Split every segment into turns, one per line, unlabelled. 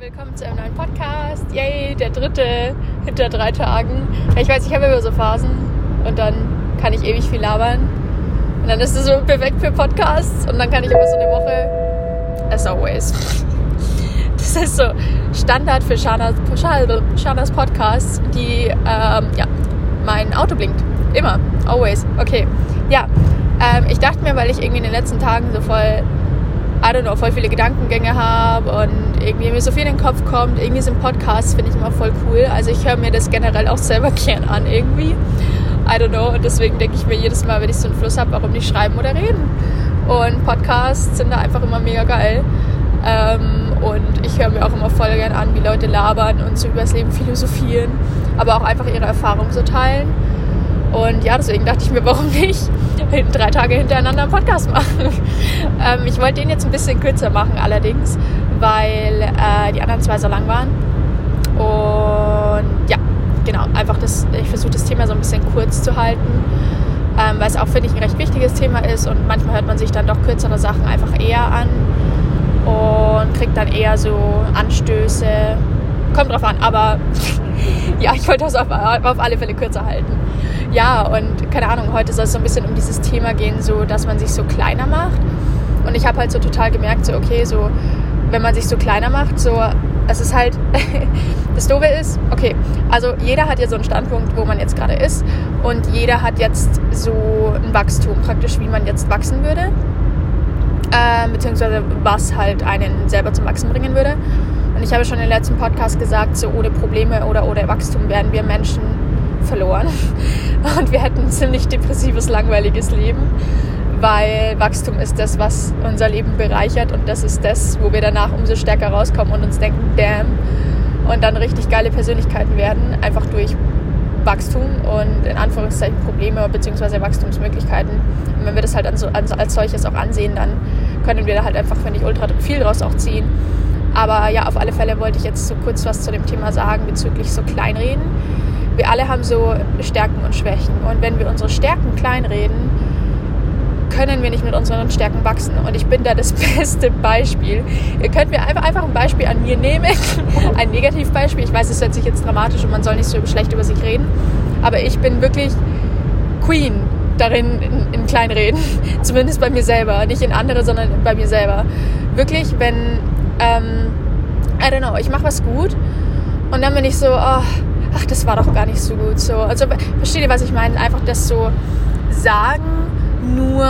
willkommen zu einem neuen Podcast. Yay, der dritte hinter drei Tagen. Ich weiß, ich habe immer so Phasen und dann kann ich ewig viel labern. Und dann ist es so perfekt für Podcasts und dann kann ich immer so eine Woche, as always. Das ist so Standard für Shanas, Shanas Podcasts, die, ähm, ja, mein Auto blinkt. Immer, always. Okay, ja. Ähm, ich dachte mir, weil ich irgendwie in den letzten Tagen so voll I don't know, voll viele Gedankengänge habe und irgendwie mir so viel in den Kopf kommt. Irgendwie sind Podcasts, finde ich immer voll cool. Also ich höre mir das generell auch selber gern an irgendwie. I don't know. Und deswegen denke ich mir jedes Mal, wenn ich so einen Fluss habe, warum nicht schreiben oder reden. Und Podcasts sind da einfach immer mega geil. Ähm, und ich höre mir auch immer voll gern an, wie Leute labern und so übers Leben philosophieren, aber auch einfach ihre Erfahrungen so teilen. Und ja, deswegen dachte ich mir, warum nicht drei Tage hintereinander einen Podcast machen. ähm, ich wollte den jetzt ein bisschen kürzer machen allerdings, weil äh, die anderen zwei so lang waren. Und ja, genau, einfach das, ich versuche das Thema so ein bisschen kurz zu halten, ähm, weil es auch, finde ich, ein recht wichtiges Thema ist und manchmal hört man sich dann doch kürzere Sachen einfach eher an und kriegt dann eher so Anstöße. Kommt drauf an, aber ja, ich wollte das auf, auf alle Fälle kürzer halten ja, und keine Ahnung, heute soll es so ein bisschen um dieses Thema gehen, so dass man sich so kleiner macht. Und ich habe halt so total gemerkt, so okay, so wenn man sich so kleiner macht, so es ist halt das Doofe ist, okay, also jeder hat ja so einen Standpunkt, wo man jetzt gerade ist und jeder hat jetzt so ein Wachstum praktisch, wie man jetzt wachsen würde, äh, beziehungsweise was halt einen selber zum Wachsen bringen würde. Und ich habe schon im letzten Podcast gesagt, so ohne Probleme oder ohne Wachstum werden wir Menschen verloren und wir hätten ein ziemlich depressives, langweiliges Leben, weil Wachstum ist das, was unser Leben bereichert und das ist das, wo wir danach umso stärker rauskommen und uns denken, damn, und dann richtig geile Persönlichkeiten werden, einfach durch Wachstum und in Anführungszeichen Probleme bzw. Wachstumsmöglichkeiten. Und wenn wir das halt als solches auch ansehen, dann können wir da halt einfach, finde ich, ultra viel draus auch ziehen. Aber ja, auf alle Fälle wollte ich jetzt so kurz was zu dem Thema sagen bezüglich so Kleinreden wir alle haben so Stärken und Schwächen. Und wenn wir unsere Stärken kleinreden, können wir nicht mit unseren Stärken wachsen. Und ich bin da das beste Beispiel. Ihr könnt mir einfach, einfach ein Beispiel an mir nehmen. Ein Negativbeispiel. Ich weiß, es hört sich jetzt dramatisch und man soll nicht so schlecht über sich reden. Aber ich bin wirklich Queen darin in, in Kleinreden. Zumindest bei mir selber. Nicht in andere, sondern bei mir selber. Wirklich, wenn, ähm, I don't know, ich mache was gut und dann bin ich so, oh, ach, das war doch gar nicht so gut so. Also versteht ihr, was ich meine? Einfach das so sagen, nur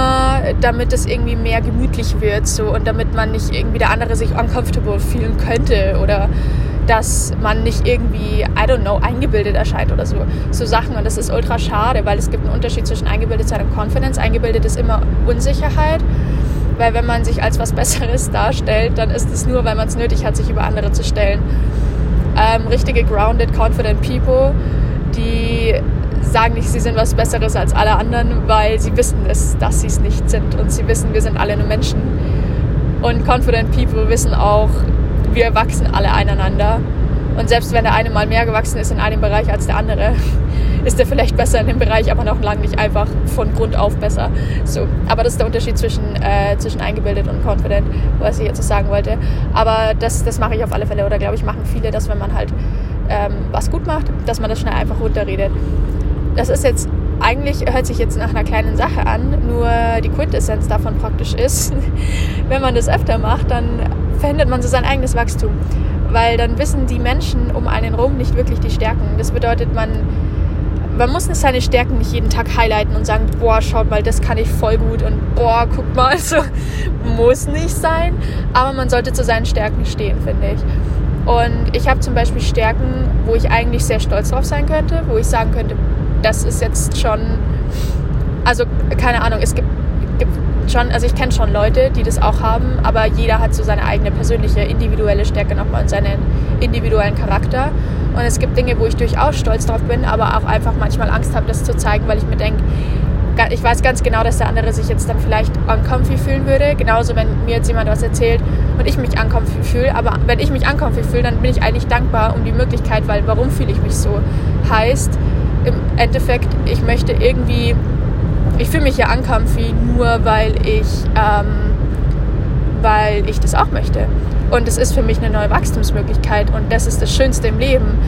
damit es irgendwie mehr gemütlich wird so und damit man nicht irgendwie der andere sich uncomfortable fühlen könnte oder dass man nicht irgendwie, I don't know, eingebildet erscheint oder so. So Sachen. Und das ist ultra schade, weil es gibt einen Unterschied zwischen eingebildet sein und Confidence. Eingebildet ist immer Unsicherheit. Weil wenn man sich als was Besseres darstellt, dann ist es nur, weil man es nötig hat, sich über andere zu stellen ähm, richtige grounded, confident people, die sagen nicht, sie sind was Besseres als alle anderen, weil sie wissen es, dass sie es nicht sind und sie wissen, wir sind alle nur Menschen. Und confident people wissen auch, wir wachsen alle einander. Und selbst wenn der eine mal mehr gewachsen ist in einem Bereich als der andere, ist er vielleicht besser in dem Bereich, aber noch lange nicht einfach von Grund auf besser. So, aber das ist der Unterschied zwischen, äh, zwischen eingebildet und confident, was ich jetzt so sagen wollte. Aber das, das mache ich auf alle Fälle oder glaube ich machen viele, dass wenn man halt ähm, was gut macht, dass man das schnell einfach runterredet. Das ist jetzt eigentlich hört sich jetzt nach einer kleinen Sache an, nur die Quintessenz davon praktisch ist, wenn man das öfter macht, dann verhindert man so sein eigenes Wachstum. Weil dann wissen die Menschen um einen rum nicht wirklich die Stärken. Das bedeutet, man man muss seine Stärken nicht jeden Tag highlighten und sagen, boah, schaut mal, das kann ich voll gut und boah, guck mal, so muss nicht sein. Aber man sollte zu seinen Stärken stehen, finde ich. Und ich habe zum Beispiel Stärken, wo ich eigentlich sehr stolz drauf sein könnte, wo ich sagen könnte, das ist jetzt schon, also keine Ahnung, es gibt, gibt schon, also ich kenne schon Leute, die das auch haben, aber jeder hat so seine eigene persönliche, individuelle Stärke nochmal und seinen individuellen Charakter. Und es gibt Dinge, wo ich durchaus stolz drauf bin, aber auch einfach manchmal Angst habe, das zu zeigen, weil ich mir denke, ich weiß ganz genau, dass der andere sich jetzt dann vielleicht uncomfy fühlen würde. Genauso, wenn mir jetzt jemand was erzählt und ich mich uncomfy fühle. Aber wenn ich mich uncomfy fühle, dann bin ich eigentlich dankbar um die Möglichkeit, weil warum fühle ich mich so? Heißt, im Endeffekt, ich möchte irgendwie, ich fühle mich ja uncomfy nur, weil ich, ähm, weil ich das auch möchte. Und es ist für mich eine neue Wachstumsmöglichkeit und das ist das Schönste im Leben.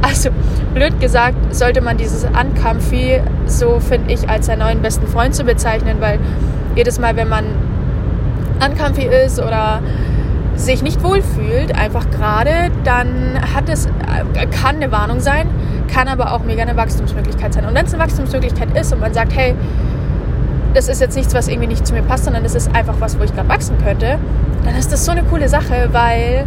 Also, blöd gesagt, sollte man dieses Uncomfy so, finde ich, als seinen neuen besten Freund zu bezeichnen, weil jedes Mal, wenn man uncomfy ist oder sich nicht wohlfühlt, einfach gerade, dann hat es, äh, kann eine Warnung sein, kann aber auch mega eine Wachstumsmöglichkeit sein. Und wenn es eine Wachstumsmöglichkeit ist und man sagt, hey, das ist jetzt nichts, was irgendwie nicht zu mir passt, sondern das ist einfach was, wo ich gerade wachsen könnte, dann ist das so eine coole Sache, weil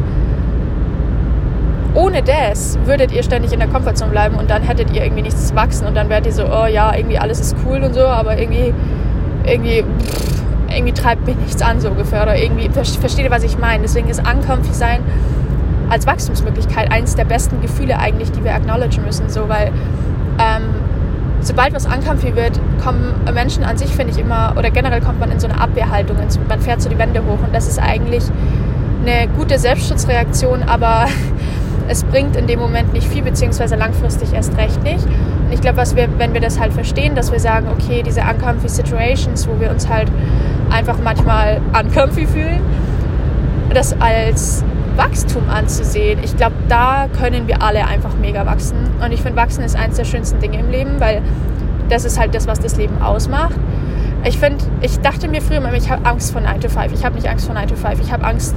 ohne das würdet ihr ständig in der Komfortzone bleiben und dann hättet ihr irgendwie nichts zu wachsen und dann wärt ihr so, oh ja, irgendwie alles ist cool und so, aber irgendwie, irgendwie, pff, irgendwie treibt mich nichts an so ungefähr oder irgendwie, versteht ihr, was ich meine? Deswegen ist uncomfy sein als Wachstumsmöglichkeit eines der besten Gefühle eigentlich, die wir acknowledgen müssen, so, weil ähm, sobald was uncomfy wird, kommen Menschen an sich, finde ich immer, oder generell kommt man in so eine Abwehrhaltung, man fährt so die Wände hoch und das ist eigentlich eine gute Selbstschutzreaktion, aber es bringt in dem Moment nicht viel, beziehungsweise langfristig erst recht nicht. Und ich glaube, wir, wenn wir das halt verstehen, dass wir sagen, okay, diese uncomfy Situations, wo wir uns halt einfach manchmal uncomfy fühlen, das als Wachstum anzusehen, ich glaube, da können wir alle einfach mega wachsen. Und ich finde, wachsen ist eines der schönsten Dinge im Leben, weil das ist halt das, was das Leben ausmacht. Ich finde, ich dachte mir früher immer, ich habe Angst vor 9 to 5. Ich habe nicht Angst vor 9 to 5. Ich habe Angst,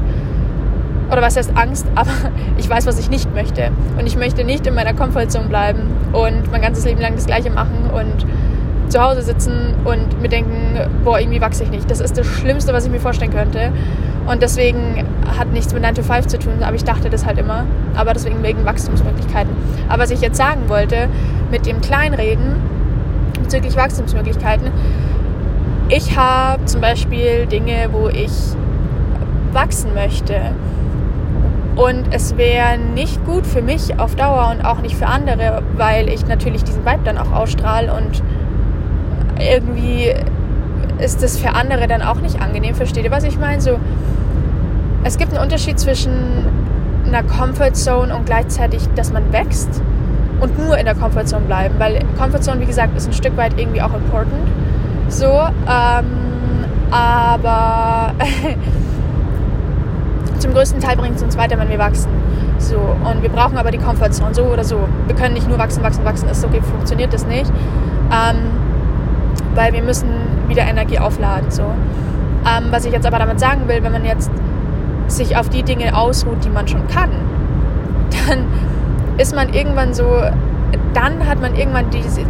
oder was heißt Angst, aber ich weiß, was ich nicht möchte. Und ich möchte nicht in meiner Komfortzone bleiben und mein ganzes Leben lang das Gleiche machen und zu Hause sitzen und mir denken, boah, irgendwie wachse ich nicht. Das ist das Schlimmste, was ich mir vorstellen könnte. Und deswegen hat nichts mit 9 to 5 zu tun, aber ich dachte das halt immer. Aber deswegen wegen Wachstumsmöglichkeiten. Aber was ich jetzt sagen wollte, mit dem Kleinreden bezüglich Wachstumsmöglichkeiten, ich habe zum Beispiel Dinge, wo ich wachsen möchte. Und es wäre nicht gut für mich auf Dauer und auch nicht für andere, weil ich natürlich diesen Vibe dann auch ausstrahle und irgendwie ist das für andere dann auch nicht angenehm. Versteht ihr, was ich meine? So, es gibt einen Unterschied zwischen einer Comfortzone und gleichzeitig, dass man wächst und nur in der Comfortzone bleiben, weil Comfortzone, wie gesagt, ist ein Stück weit irgendwie auch important. So, ähm, aber zum größten Teil bringt es uns weiter, wenn wir wachsen. So, und wir brauchen aber die Comfortzone, so oder so. Wir können nicht nur wachsen, wachsen, wachsen, ist okay, funktioniert das nicht. Ähm, weil wir müssen wieder Energie aufladen. So. Ähm, was ich jetzt aber damit sagen will, wenn man jetzt sich auf die Dinge ausruht, die man schon kann, dann ist man irgendwann so, dann hat man irgendwann diese,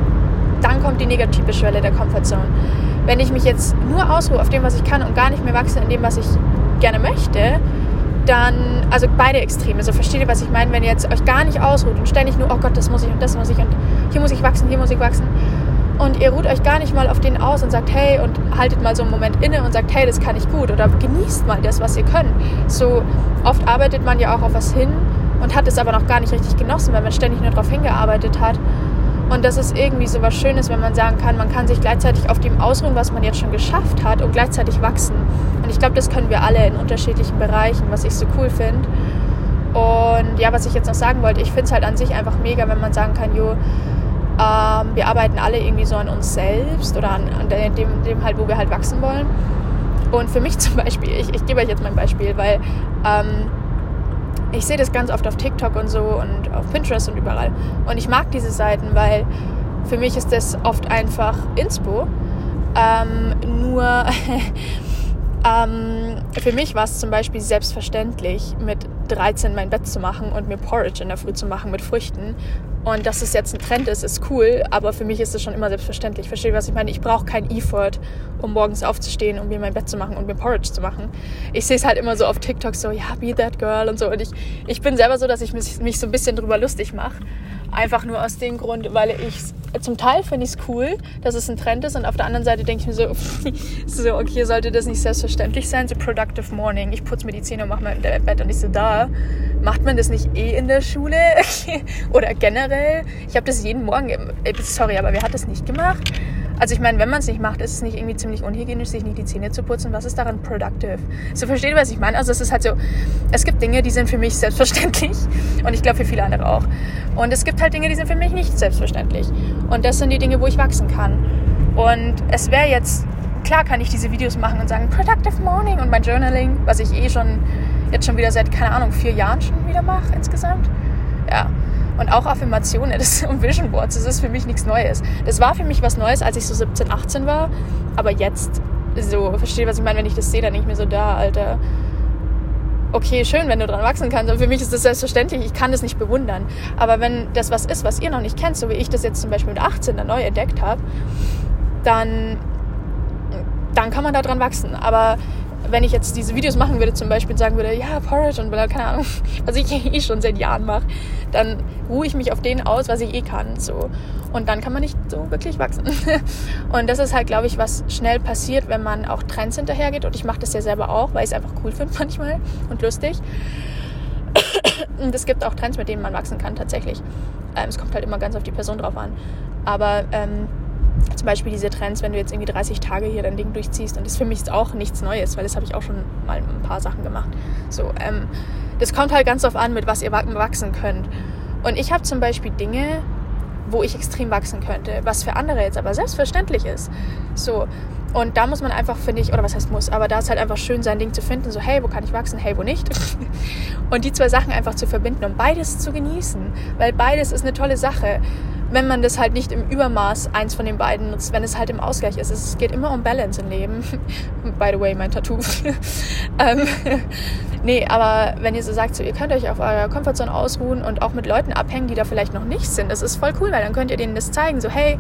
dann kommt die negative Schwelle der Comfortzone. Wenn ich mich jetzt nur ausruhe auf dem, was ich kann und gar nicht mehr wachse in dem, was ich gerne möchte, dann, also beide Extreme, so versteht ihr, was ich meine, wenn ihr jetzt euch gar nicht ausruht und ständig nur, oh Gott, das muss ich und das muss ich und hier muss ich wachsen, hier muss ich wachsen, und ihr ruht euch gar nicht mal auf den aus und sagt, hey, und haltet mal so einen Moment inne und sagt, hey, das kann ich gut oder genießt mal das, was ihr könnt. So oft arbeitet man ja auch auf was hin und hat es aber noch gar nicht richtig genossen, weil man ständig nur darauf hingearbeitet hat. Und das ist irgendwie so was Schönes, wenn man sagen kann, man kann sich gleichzeitig auf dem ausruhen, was man jetzt schon geschafft hat und gleichzeitig wachsen. Und ich glaube, das können wir alle in unterschiedlichen Bereichen, was ich so cool finde. Und ja, was ich jetzt noch sagen wollte, ich finde es halt an sich einfach mega, wenn man sagen kann, jo, ähm, wir arbeiten alle irgendwie so an uns selbst oder an, an dem, dem halt, wo wir halt wachsen wollen. Und für mich zum Beispiel, ich, ich gebe euch jetzt mein Beispiel, weil ähm, ich sehe das ganz oft auf TikTok und so und auf Pinterest und überall. Und ich mag diese Seiten, weil für mich ist das oft einfach Inspo. Ähm, nur ähm, für mich war es zum Beispiel selbstverständlich, mit 13 mein Bett zu machen und mir Porridge in der Früh zu machen mit Früchten und dass es jetzt ein Trend ist, ist cool, aber für mich ist es schon immer selbstverständlich. Verstehe, was ich meine? Ich brauche kein Effort, um morgens aufzustehen, um mir mein Bett zu machen und mir Porridge zu machen. Ich sehe es halt immer so auf TikTok so, ja, be that girl und so. Und ich, ich bin selber so, dass ich mich, mich so ein bisschen drüber lustig mache. Einfach nur aus dem Grund, weil ich zum Teil finde ich es cool, dass es ein Trend ist und auf der anderen Seite denke ich mir so, so, okay, sollte das nicht selbstverständlich sein? So productive morning. Ich putze mir die Zähne und mache mein Bett und ich so, da. Macht man das nicht eh in der Schule? Oder generell? Ich habe das jeden Morgen, äh, sorry, aber wer hat das nicht gemacht? Also ich meine, wenn man es nicht macht, ist es nicht irgendwie ziemlich unhygienisch, sich nicht die Zähne zu putzen. Was ist daran productive? So versteht ihr, was ich meine? Also es ist halt so, es gibt Dinge, die sind für mich selbstverständlich und ich glaube für viele andere auch. Und es gibt halt Dinge, die sind für mich nicht selbstverständlich. Und das sind die Dinge, wo ich wachsen kann. Und es wäre jetzt, klar kann ich diese Videos machen und sagen, productive morning und mein Journaling, was ich eh schon jetzt schon wieder seit, keine Ahnung, vier Jahren schon wieder mache insgesamt. Ja. Und auch Affirmationen das, und Vision Boards, das ist für mich nichts Neues. Das war für mich was Neues, als ich so 17, 18 war. Aber jetzt, so, verstehe, was ich meine, wenn ich das sehe, dann denke ich mir so, da, Alter, okay, schön, wenn du dran wachsen kannst. Und für mich ist das selbstverständlich, ich kann das nicht bewundern. Aber wenn das was ist, was ihr noch nicht kennt, so wie ich das jetzt zum Beispiel mit 18 dann neu entdeckt habe, dann, dann kann man da dran wachsen. Aber wenn ich jetzt diese Videos machen würde, zum Beispiel sagen würde, ja, Porridge und keine Ahnung, was ich eh schon seit Jahren mache, dann ruhe ich mich auf denen aus, was ich eh kann. So. Und dann kann man nicht so wirklich wachsen. Und das ist halt, glaube ich, was schnell passiert, wenn man auch Trends hinterhergeht. Und ich mache das ja selber auch, weil ich es einfach cool finde manchmal und lustig. Und es gibt auch Trends, mit denen man wachsen kann, tatsächlich. Ähm, es kommt halt immer ganz auf die Person drauf an. Aber ähm, zum Beispiel diese Trends, wenn du jetzt irgendwie 30 Tage hier dein Ding durchziehst und das für mich ist auch nichts Neues, weil das habe ich auch schon mal ein paar Sachen gemacht. So, ähm, das kommt halt ganz darauf an, mit was ihr wachsen könnt. Und ich habe zum Beispiel Dinge, wo ich extrem wachsen könnte, was für andere jetzt aber selbstverständlich ist. So, und da muss man einfach, finde ich, oder was heißt muss, aber da ist halt einfach schön, sein Ding zu finden, so hey, wo kann ich wachsen, hey, wo nicht. und die zwei Sachen einfach zu verbinden und beides zu genießen, weil beides ist eine tolle Sache wenn man das halt nicht im Übermaß eins von den beiden nutzt, wenn es halt im Ausgleich ist. Es geht immer um Balance im Leben. By the way, mein Tattoo. ähm, nee, aber wenn ihr so sagt, so, ihr könnt euch auf eurer Komfortzone ausruhen und auch mit Leuten abhängen, die da vielleicht noch nicht sind, das ist voll cool, weil dann könnt ihr denen das zeigen, so hey,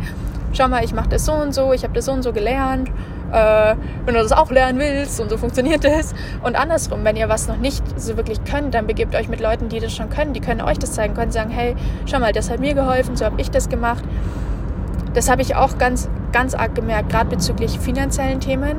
schau mal, ich mache das so und so, ich habe das so und so gelernt äh, wenn du das auch lernen willst und so funktioniert das. Und andersrum, wenn ihr was noch nicht so wirklich könnt, dann begebt euch mit Leuten, die das schon können, die können euch das zeigen, können sagen, hey, schau mal, das hat mir geholfen, so habe ich das gemacht. Das habe ich auch ganz, ganz arg gemerkt, gerade bezüglich finanziellen Themen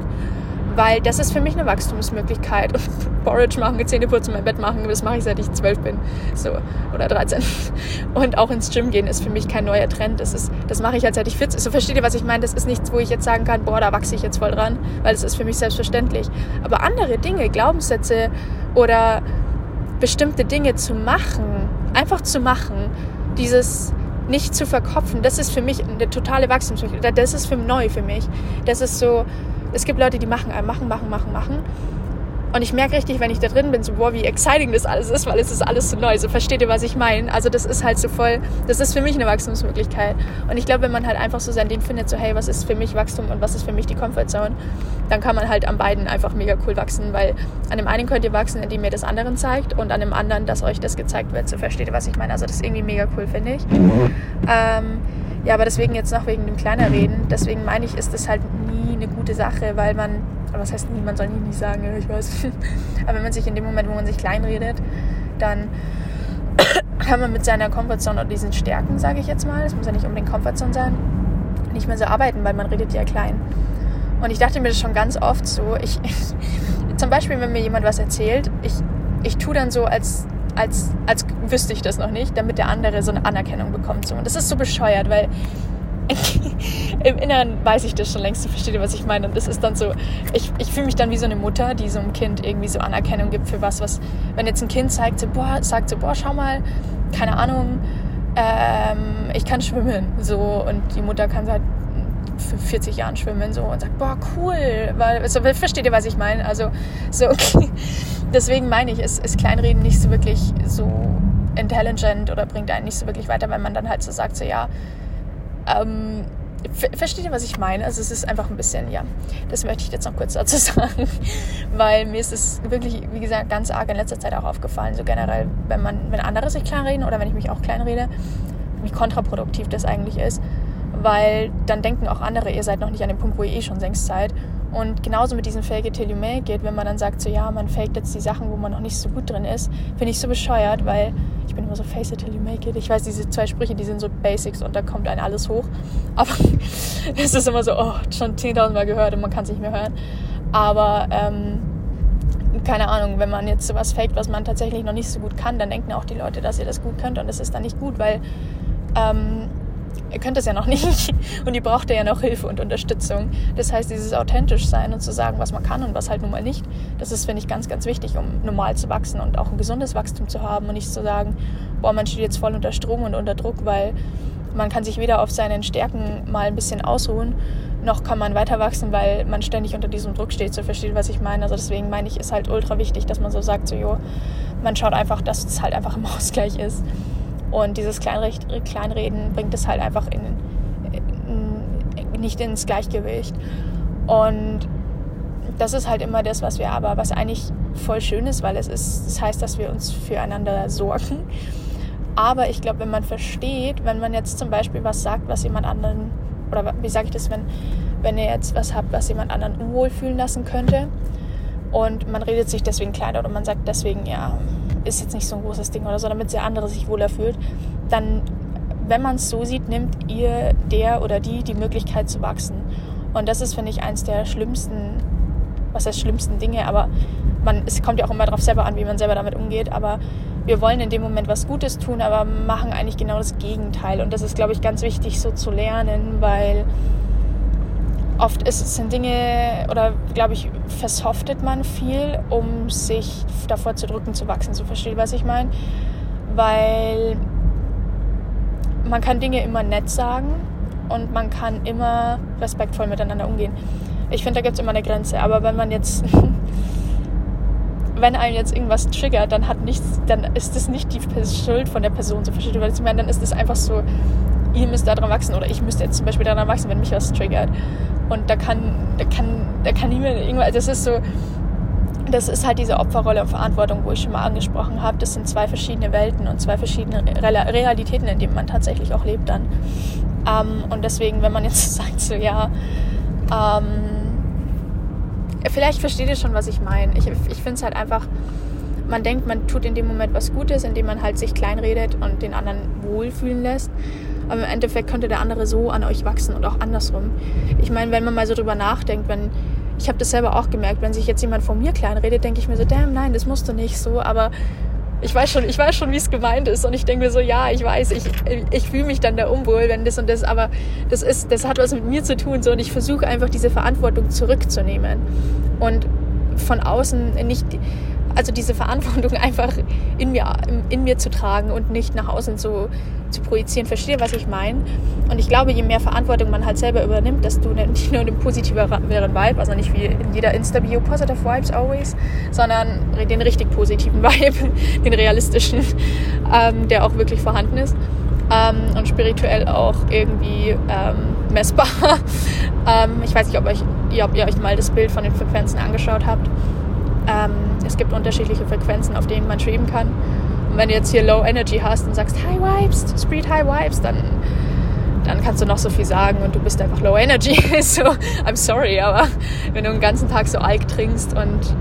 weil das ist für mich eine Wachstumsmöglichkeit. Porridge machen, Zähne putzen, mein Bett machen, das mache ich seit ich zwölf bin, so oder 13. Und auch ins Gym gehen ist für mich kein neuer Trend. Das ist, das mache ich halt seit ich 40. So versteht ihr, was ich meine? Das ist nichts, wo ich jetzt sagen kann, boah, da wachse ich jetzt voll dran, weil es ist für mich selbstverständlich. Aber andere Dinge, Glaubenssätze oder bestimmte Dinge zu machen, einfach zu machen, dieses nicht zu verkopfen, das ist für mich eine totale Wachstumsmöglichkeit. Das ist für neu für mich. Das ist so, es gibt Leute, die machen, machen, machen, machen, machen. Und ich merke richtig, wenn ich da drin bin, so, boah, wie exciting das alles ist, weil es ist alles so neu. So, versteht ihr, was ich meine? Also, das ist halt so voll, das ist für mich eine Wachstumsmöglichkeit. Und ich glaube, wenn man halt einfach so sein Ding findet, so, hey, was ist für mich Wachstum und was ist für mich die Comfortzone, dann kann man halt an beiden einfach mega cool wachsen, weil an dem einen könnt ihr wachsen, indem ihr das anderen zeigt und an dem anderen, dass euch das gezeigt wird. So, versteht ihr, was ich meine? Also, das ist irgendwie mega cool, finde ich. Ähm, ja, aber deswegen jetzt noch wegen dem kleiner reden. Deswegen meine ich, ist das halt nie eine gute Sache, weil man, was heißt nie, man soll nie, sagen, ich weiß. aber wenn man sich in dem Moment, wo man sich klein redet, dann kann man mit seiner Comfortzone und diesen Stärken, sage ich jetzt mal, es muss ja nicht unbedingt Comfortzone sein, nicht mehr so arbeiten, weil man redet ja klein. Und ich dachte mir das schon ganz oft so, ich, zum Beispiel, wenn mir jemand was erzählt, ich, ich tue dann so, als als, als wüsste ich das noch nicht, damit der andere so eine Anerkennung bekommt. So. Und das ist so bescheuert, weil im Inneren weiß ich das schon längst, du verstehst, was ich meine. Und das ist dann so, ich, ich fühle mich dann wie so eine Mutter, die so einem Kind irgendwie so Anerkennung gibt für was, was, wenn jetzt ein Kind zeigt, so, boah, sagt so, boah, schau mal, keine Ahnung, ähm, ich kann schwimmen, so, und die Mutter kann seit 40 Jahren schwimmen, so, und sagt, boah, cool, weil, so, versteht ihr, was ich meine? Also, so, okay deswegen meine ich, ist, ist Kleinreden nicht so wirklich so intelligent oder bringt einen nicht so wirklich weiter, wenn man dann halt so sagt, so ja, ähm, versteht ihr, was ich meine? Also es ist einfach ein bisschen, ja, das möchte ich jetzt noch kurz dazu sagen, weil mir ist es wirklich, wie gesagt, ganz arg in letzter Zeit auch aufgefallen, so generell, wenn man, wenn andere sich kleinreden oder wenn ich mich auch kleinrede, wie kontraproduktiv das eigentlich ist, weil dann denken auch andere, ihr seid noch nicht an dem Punkt, wo ihr eh schon längst seid und genauso mit diesem Fake it till you make it, wenn man dann sagt, so ja, man faked jetzt die Sachen, wo man noch nicht so gut drin ist, finde ich so bescheuert, weil ich bin immer so face it till you make it. Ich weiß, diese zwei Sprüche, die sind so Basics und da kommt ein alles hoch. Aber es ist immer so, oh, schon 10.000 Mal gehört und man kann es nicht mehr hören. Aber ähm, keine Ahnung, wenn man jetzt sowas faked, was man tatsächlich noch nicht so gut kann, dann denken auch die Leute, dass ihr das gut könnt und das ist dann nicht gut, weil ähm, ihr könnt das ja noch nicht und ihr braucht ja noch Hilfe und Unterstützung. Das heißt, dieses authentisch sein und zu sagen, was man kann und was halt nun mal nicht, das ist, finde ich, ganz, ganz wichtig, um normal zu wachsen und auch ein gesundes Wachstum zu haben und nicht zu sagen, boah, man steht jetzt voll unter Strom und unter Druck, weil man kann sich weder auf seinen Stärken mal ein bisschen ausruhen, noch kann man weiter wachsen, weil man ständig unter diesem Druck steht, so versteht, was ich meine. Also deswegen meine ich, ist halt ultra wichtig, dass man so sagt, so, jo, man schaut einfach, dass es halt einfach im Ausgleich ist. Und dieses Kleinreden bringt es halt einfach in, in, nicht ins Gleichgewicht. Und das ist halt immer das, was wir aber, was eigentlich voll schön ist, weil es ist, das heißt, dass wir uns füreinander sorgen. Aber ich glaube, wenn man versteht, wenn man jetzt zum Beispiel was sagt, was jemand anderen, oder wie sage ich das, wenn, wenn ihr jetzt was habt, was jemand anderen unwohl fühlen lassen könnte und man redet sich deswegen klein oder man sagt deswegen, ja, ist jetzt nicht so ein großes Ding oder so, damit der andere sich wohler fühlt, dann, wenn man es so sieht, nimmt ihr der oder die die Möglichkeit zu wachsen. Und das ist, finde ich, eins der schlimmsten, was heißt schlimmsten Dinge, aber man, es kommt ja auch immer darauf selber an, wie man selber damit umgeht, aber wir wollen in dem Moment was Gutes tun, aber machen eigentlich genau das Gegenteil. Und das ist, glaube ich, ganz wichtig so zu lernen, weil oft ist sind Dinge oder glaube ich versoftet man viel, um sich davor zu drücken zu wachsen. So versteht was ich meine, weil man kann Dinge immer nett sagen und man kann immer respektvoll miteinander umgehen. Ich finde, da gibt es immer eine Grenze. Aber wenn man jetzt wenn einem jetzt irgendwas triggert, dann hat nichts, dann ist das nicht die Schuld von der Person, so versteht ihr, was ich meine? Dann ist es einfach so, ihr müsst daran wachsen oder ich müsste jetzt zum Beispiel daran wachsen, wenn mich was triggert. Und da kann, da kann, da kann niemand irgendwas, das ist so, das ist halt diese Opferrolle und Verantwortung, wo ich schon mal angesprochen habe. Das sind zwei verschiedene Welten und zwei verschiedene Realitäten, in denen man tatsächlich auch lebt dann. Ähm, und deswegen, wenn man jetzt sagt, so ja, ähm, vielleicht versteht ihr schon, was ich meine. Ich, ich finde es halt einfach, man denkt, man tut in dem Moment was Gutes, indem man halt sich kleinredet und den anderen wohlfühlen lässt. Aber im Endeffekt könnte der andere so an euch wachsen und auch andersrum. Ich meine, wenn man mal so drüber nachdenkt, wenn ich habe das selber auch gemerkt, wenn sich jetzt jemand von mir kleinredet, denke ich mir so, damn, nein, das musst du nicht so, aber ich weiß schon, ich weiß schon, wie es gemeint ist. Und ich denke mir so, ja, ich weiß, ich, ich fühle mich dann da unwohl, wenn das und das, aber das ist, das hat was mit mir zu tun. So, und ich versuche einfach diese Verantwortung zurückzunehmen. Und von außen nicht, also diese Verantwortung einfach in mir, in mir zu tragen und nicht nach außen zu, zu projizieren. Verstehe, was ich meine? Und ich glaube, je mehr Verantwortung man halt selber übernimmt, desto nicht nur den positiveren Vibe, also nicht wie in jeder Insta-Bio positive Vibes always, sondern den richtig positiven Vibe, den realistischen, ähm, der auch wirklich vorhanden ist. Ähm, und spirituell auch irgendwie ähm, messbar. ähm, ich weiß nicht, ob, euch, ob ihr euch mal das Bild von den Frequenzen angeschaut habt. Ähm, es gibt unterschiedliche Frequenzen, auf denen man schweben kann. Und wenn du jetzt hier Low Energy hast und sagst High Vibes, Spirit High Vibes, dann, dann kannst du noch so viel sagen und du bist einfach Low Energy. so, I'm sorry, aber wenn du den ganzen Tag so Alk trinkst und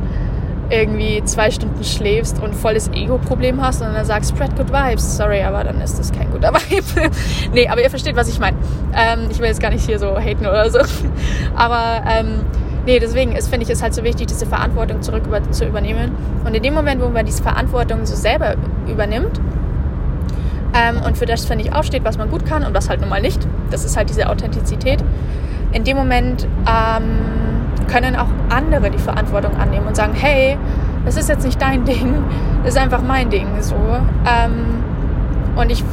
irgendwie zwei Stunden schläfst und volles Ego-Problem hast und dann sagst, spread good vibes. Sorry, aber dann ist das kein guter Vibe. nee, aber ihr versteht, was ich meine. Ähm, ich will jetzt gar nicht hier so haten oder so. aber ähm, nee, deswegen finde ich, es halt so wichtig, diese Verantwortung zurück über, zu übernehmen. Und in dem Moment, wo man diese Verantwortung so selber übernimmt ähm, und für das, finde ich, aufsteht, was man gut kann und was halt nun mal nicht, das ist halt diese Authentizität, in dem Moment ähm, können auch andere die Verantwortung annehmen und sagen, hey, das ist jetzt nicht dein Ding, das ist einfach mein Ding. So. Ähm, und ich,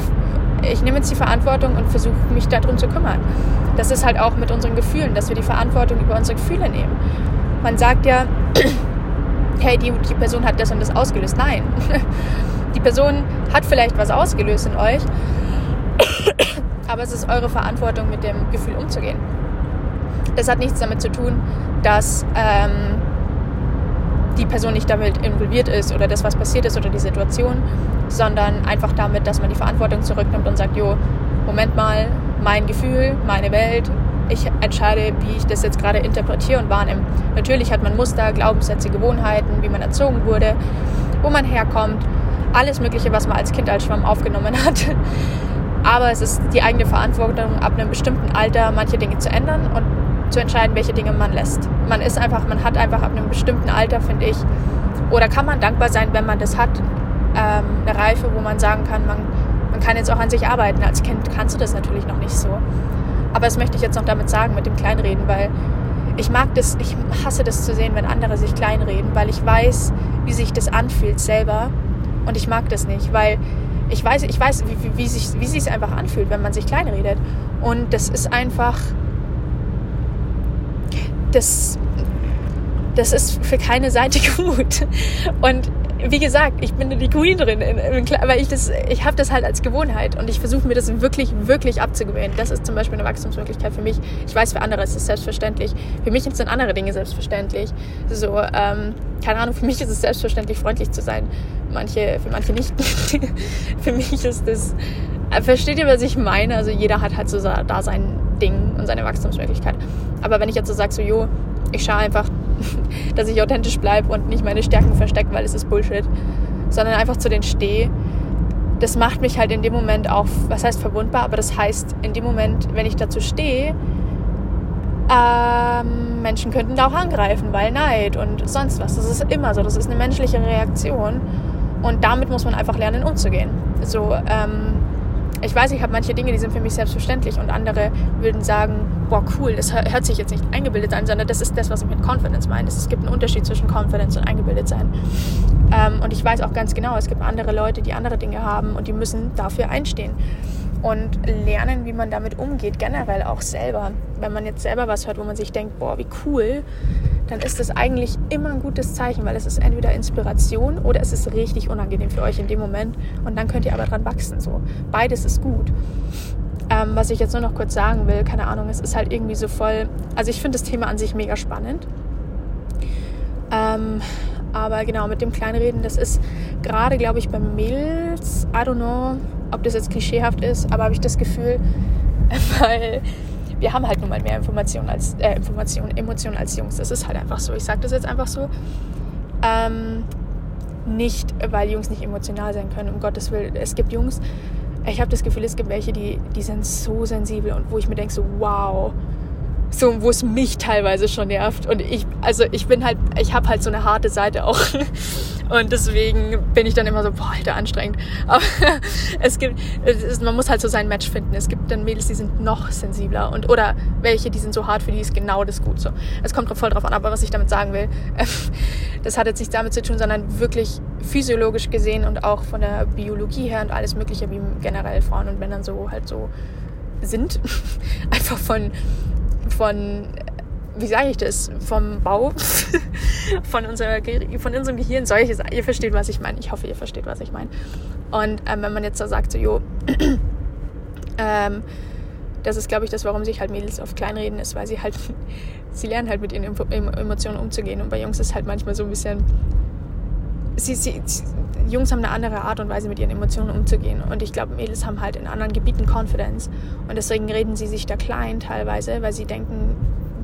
ich nehme jetzt die Verantwortung und versuche mich darum zu kümmern. Das ist halt auch mit unseren Gefühlen, dass wir die Verantwortung über unsere Gefühle nehmen. Man sagt ja, hey, die, die Person hat das und das ausgelöst. Nein, die Person hat vielleicht was ausgelöst in euch, aber es ist eure Verantwortung, mit dem Gefühl umzugehen. Das hat nichts damit zu tun, dass ähm, die Person nicht damit involviert ist oder das, was passiert ist oder die Situation, sondern einfach damit, dass man die Verantwortung zurücknimmt und sagt, jo, Moment mal, mein Gefühl, meine Welt, ich entscheide, wie ich das jetzt gerade interpretiere und wahrnehme. Natürlich hat man Muster, Glaubenssätze, Gewohnheiten, wie man erzogen wurde, wo man herkommt, alles Mögliche, was man als Kind als Schwamm aufgenommen hat. Aber es ist die eigene Verantwortung, ab einem bestimmten Alter manche Dinge zu ändern und zu entscheiden, welche Dinge man lässt. Man ist einfach, man hat einfach ab einem bestimmten Alter, finde ich, oder kann man dankbar sein, wenn man das hat, ähm, eine Reife, wo man sagen kann, man, man kann jetzt auch an sich arbeiten. Als Kind kannst du das natürlich noch nicht so. Aber das möchte ich jetzt noch damit sagen, mit dem Kleinreden, weil ich mag das, ich hasse das zu sehen, wenn andere sich kleinreden, weil ich weiß, wie sich das anfühlt selber. Und ich mag das nicht, weil ich weiß, ich weiß, wie, wie, wie sich sich einfach anfühlt, wenn man sich kleinredet. Und das ist einfach das, das ist für keine Seite gut. Und wie gesagt, ich bin die Queen drin, aber ich, ich habe das halt als Gewohnheit und ich versuche mir das wirklich, wirklich abzugewöhnen. Das ist zum Beispiel eine Wachstumsmöglichkeit für mich. Ich weiß, für andere ist es selbstverständlich. Für mich sind andere Dinge selbstverständlich. So, ähm, keine Ahnung, für mich ist es selbstverständlich, freundlich zu sein. Manche, für manche nicht. für mich ist das, äh, versteht ihr, was ich meine? Also jeder hat halt so da sein Ding und seine Wachstumsmöglichkeit. Aber wenn ich jetzt so sage, so, jo, ich schaue einfach, dass ich authentisch bleibe und nicht meine Stärken verstecke, weil es ist Bullshit, sondern einfach zu denen stehe. Das macht mich halt in dem Moment auch, was heißt verwundbar, aber das heißt, in dem Moment, wenn ich dazu stehe, ähm, Menschen könnten da auch angreifen, weil Neid und sonst was. Das ist immer so, das ist eine menschliche Reaktion und damit muss man einfach lernen umzugehen. So, ähm, ich weiß, ich habe manche Dinge, die sind für mich selbstverständlich und andere würden sagen, boah, cool, das hört sich jetzt nicht eingebildet an, sondern das ist das, was ich mit Confidence meine. Es gibt einen Unterschied zwischen Confidence und eingebildet sein. Ähm, und ich weiß auch ganz genau, es gibt andere Leute, die andere Dinge haben und die müssen dafür einstehen und lernen, wie man damit umgeht, generell auch selber. Wenn man jetzt selber was hört, wo man sich denkt, boah, wie cool, dann ist das eigentlich immer ein gutes Zeichen, weil es ist entweder Inspiration oder es ist richtig unangenehm für euch in dem Moment und dann könnt ihr aber dran wachsen. So. Beides ist gut. Ähm, was ich jetzt nur noch kurz sagen will, keine Ahnung, es ist halt irgendwie so voll. Also ich finde das Thema an sich mega spannend. Ähm, aber genau, mit dem Kleinreden, das ist gerade, glaube ich, bei Mädels, I don't know, ob das jetzt klischeehaft ist, aber habe ich das Gefühl, weil wir haben halt nun mal mehr Informationen als äh, Informationen, Emotionen als Jungs. Das ist halt einfach so. Ich sage das jetzt einfach so. Ähm, nicht, weil Jungs nicht emotional sein können, um Gottes Willen. Es gibt Jungs, ich habe das Gefühl, es gibt welche, die, die sind so sensibel und wo ich mir denke, so wow, so wo es mich teilweise schon nervt und ich also ich bin halt ich habe halt so eine harte Seite auch und deswegen bin ich dann immer so boah alter anstrengend. Aber es gibt es, man muss halt so sein Match finden. Es gibt dann Mädels die sind noch sensibler und oder welche die sind so hart für die ist genau das gut. So es kommt voll drauf an. Aber was ich damit sagen will das hat jetzt nichts damit zu tun sondern wirklich physiologisch gesehen und auch von der Biologie her und alles mögliche wie generell Frauen und Männern so halt so sind. Einfach von von, wie sage ich das, vom Bau, von, unserer, von unserem Gehirn, solche Ihr versteht, was ich meine. Ich hoffe, ihr versteht, was ich meine. Und ähm, wenn man jetzt da sagt, so, jo, ähm, das ist, glaube ich, das, warum sich halt Mädels oft kleinreden, ist, weil sie halt, sie lernen halt mit ihren Emotionen umzugehen. Und bei Jungs ist halt manchmal so ein bisschen, sie, sie, Jungs haben eine andere Art und Weise, mit ihren Emotionen umzugehen. Und ich glaube, Mädels haben halt in anderen Gebieten Confidence. Und deswegen reden sie sich da klein teilweise, weil sie denken,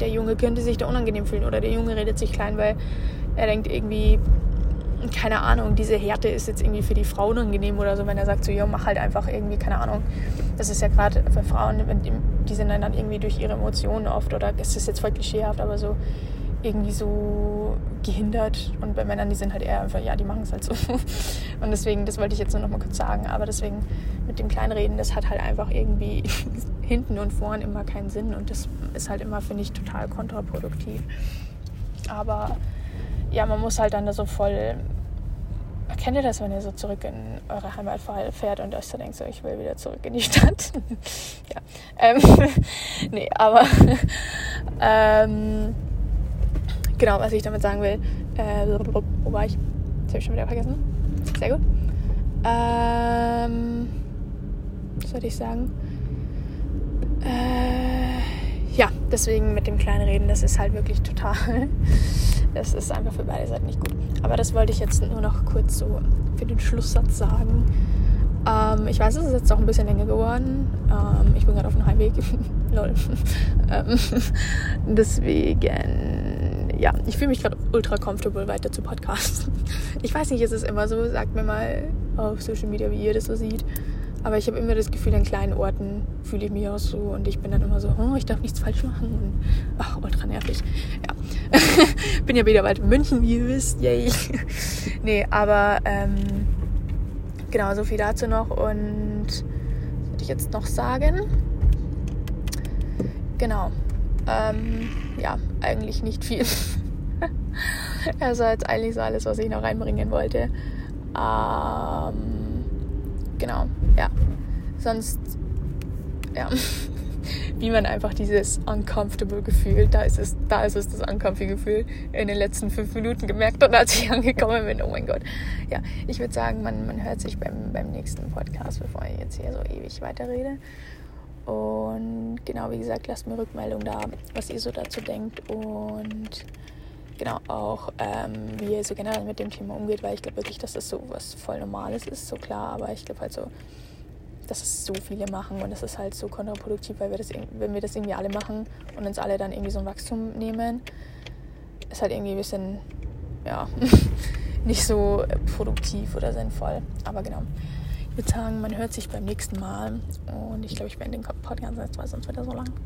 der Junge könnte sich da unangenehm fühlen. Oder der Junge redet sich klein, weil er denkt irgendwie, keine Ahnung, diese Härte ist jetzt irgendwie für die Frau unangenehm oder so, wenn er sagt so, ja, mach halt einfach irgendwie, keine Ahnung. Das ist ja gerade für Frauen, die sind dann irgendwie durch ihre Emotionen oft, oder es ist jetzt voll klischeehaft, aber so, irgendwie so gehindert und bei Männern, die sind halt eher einfach, ja, die machen es halt so. Und deswegen, das wollte ich jetzt nur noch mal kurz sagen, aber deswegen mit dem Kleinreden, das hat halt einfach irgendwie hinten und vorn immer keinen Sinn und das ist halt immer, finde ich, total kontraproduktiv. Aber ja, man muss halt dann da so voll. Kennt ihr das, wenn ihr so zurück in eure Heimat fährt und euch so denkt, so, ich will wieder zurück in die Stadt? ja. Ähm, nee, aber ähm, genau, was ich damit sagen will. Äh, wo war ich? Das habe ich schon wieder vergessen. Sehr gut. Ähm, was sollte ich sagen? Äh, ja, deswegen mit dem kleinen Reden, das ist halt wirklich total. Das ist einfach für beide Seiten nicht gut. Aber das wollte ich jetzt nur noch kurz so für den Schlusssatz sagen. Ähm, ich weiß, es ist jetzt auch ein bisschen länger geworden. Ähm, ich bin gerade auf dem Heimweg. Lol. ähm, deswegen ja, ich fühle mich gerade ultra comfortable weiter zu podcasten. Ich weiß nicht, ist es immer so? Sagt mir mal auf Social Media, wie ihr das so sieht. Aber ich habe immer das Gefühl, in kleinen Orten fühle ich mich auch so und ich bin dann immer so, oh, ich darf nichts falsch machen und ach, ultra nervig. Ja. bin ja wieder bald in München, wie ihr wisst. Yay. nee, aber ähm, genau, so viel dazu noch und was würde ich jetzt noch sagen? Genau. Ähm, ja, eigentlich nicht viel. also jetzt eigentlich so alles, was ich noch reinbringen wollte. Ähm, genau, ja. Sonst, ja. wie man einfach dieses uncomfortable Gefühl, da ist es, da ist es das uncomfy Gefühl, in den letzten fünf Minuten gemerkt und als ich angekommen bin, oh mein Gott. Ja, ich würde sagen, man, man hört sich beim, beim nächsten Podcast, bevor ich jetzt hier so ewig weiterrede. Und genau, wie gesagt, lasst mir Rückmeldung da, was ihr so dazu denkt und genau auch, ähm, wie ihr so generell mit dem Thema umgeht, weil ich glaube wirklich, dass das so was voll Normales ist, so klar, aber ich glaube halt so, dass es so viele machen und es ist halt so kontraproduktiv, weil wir das, wenn wir das irgendwie alle machen und uns alle dann irgendwie so ein Wachstum nehmen, ist halt irgendwie ein bisschen, ja, nicht so produktiv oder sinnvoll. Aber genau. Ich würde sagen, man hört sich beim nächsten Mal und ich glaube, ich beende den Podcast, weil sonst wird er so lang.